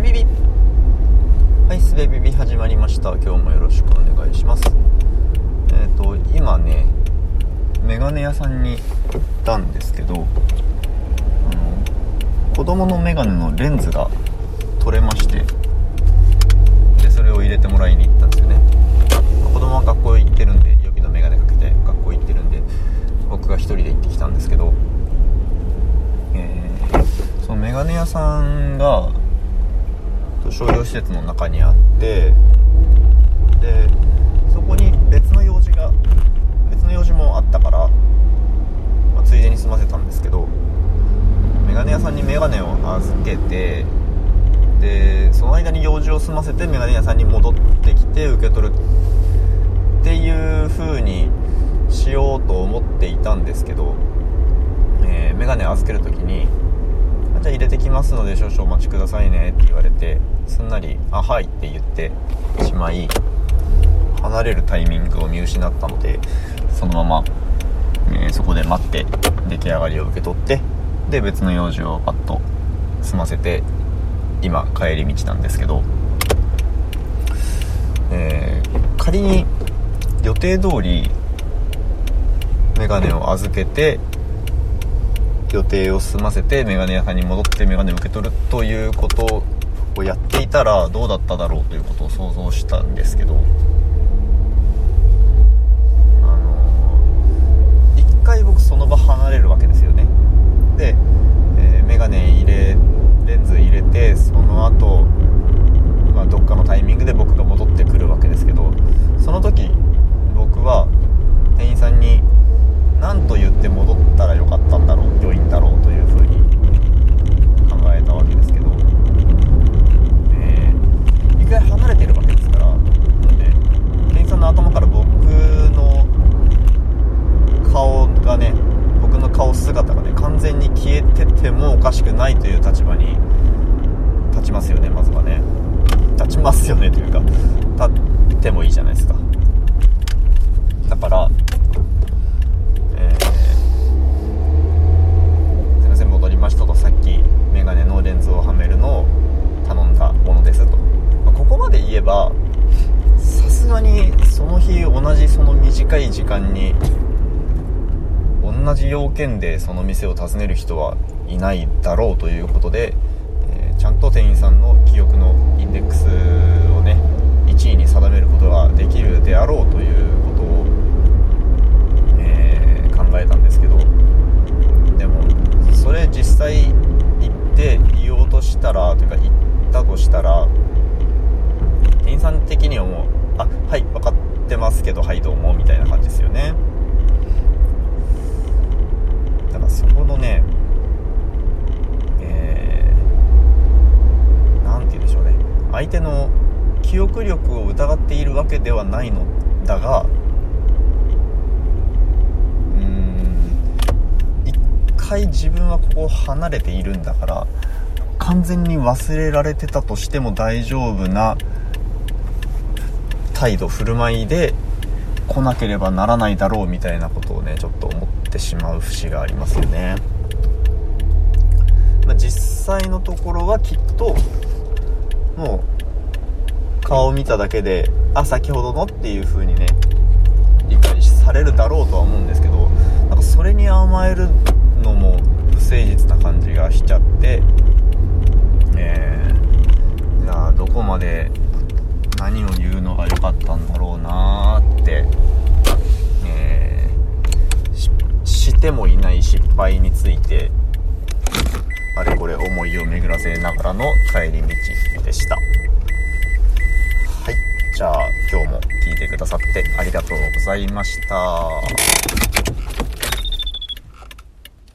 べビビ。はいすべビビ。始まりました。今日もよろしくお願いします。えっ、ー、と今ねメガネ屋さんに行ったんですけどあの子供のメガネのレンズが取れましてでそれを入れてもらいに行ったんですよね。子供は学校行ってるんで予備のメガネかけて学校行ってるんで僕が1人で行ってきたんですけどえそのメガネ屋さんが商業施設の中にあってでそこに別の用事が別の用事もあったから、まあ、ついでに済ませたんですけどメガネ屋さんにメガネを預けてでその間に用事を済ませてメガネ屋さんに戻ってきて受け取るっていう風にしようと思っていたんですけど、えー、メガネ預ける時にじゃあ入れてきますので少々お待ちくださいね。って言われてすんなり「あはい」って言ってしまい離れるタイミングを見失ったのでそのまま、えー、そこで待って出来上がりを受け取ってで別の用事をパッと済ませて今帰り道なんですけど、えー、仮に予定通りメガネを預けて予定を済ませてメガネ屋さんに戻ってメガネを受け取るということをやっていたらどうだっただろうということを想像したんですけどあの1回僕その場離れるわけですよねで、えー、メガネ入れレンズ入れてその後、まあどっかのタイミングで僕が戻ってくるわけですけどその時僕は店員さんに何と言って戻ったらよかったんだろう良いんだろうというふうに考えたわけですけど、えー、一回離れてるわけですからなので店員さんの頭から僕の顔がね僕の顔姿がね完全に消えててもおかしくないという立場に立ちますよねまずはね立ちますよねというか立ってもいいじゃないですかだからえ。すいましたとさっきメガネのレンズをはめるのを頼んだものですと、まあ、ここまで言えばさすがにその日同じその短い時間に同じ要件でその店を訪ねる人はいないだろうということで、えー、ちゃんと店員さんの記憶のインデックスをね1位に定めることができるであろうということを、え、考えたんですけどでもそれ実際行って言おうとしたらというか行ったとしたら店員さん的にはもう「あはい分かってますけどはいどうも」みたいな感じですよね。だからそこのねえ何、ー、て言うんでしょうね相手の記憶力を疑っているわけではないのだが回自分はここを離れているんだから完全に忘れられてたとしても大丈夫な態度振る舞いで来なければならないだろうみたいなことをねちょっと思ってしまう節がありますよね、実際のところはきっと顔を見ただけであ先ほどのっていう風にね理解されるだろうとは思うんですけどなんかそれに甘えるのも不誠実な感じがしちゃって、えー、じゃあどこまで何を言うのが良かったんだろうなーって、えー、してもいない失敗についてあれこれ思いを巡らせながらの帰り道でした。じゃあ今日も聞いてくださってありがとうございました。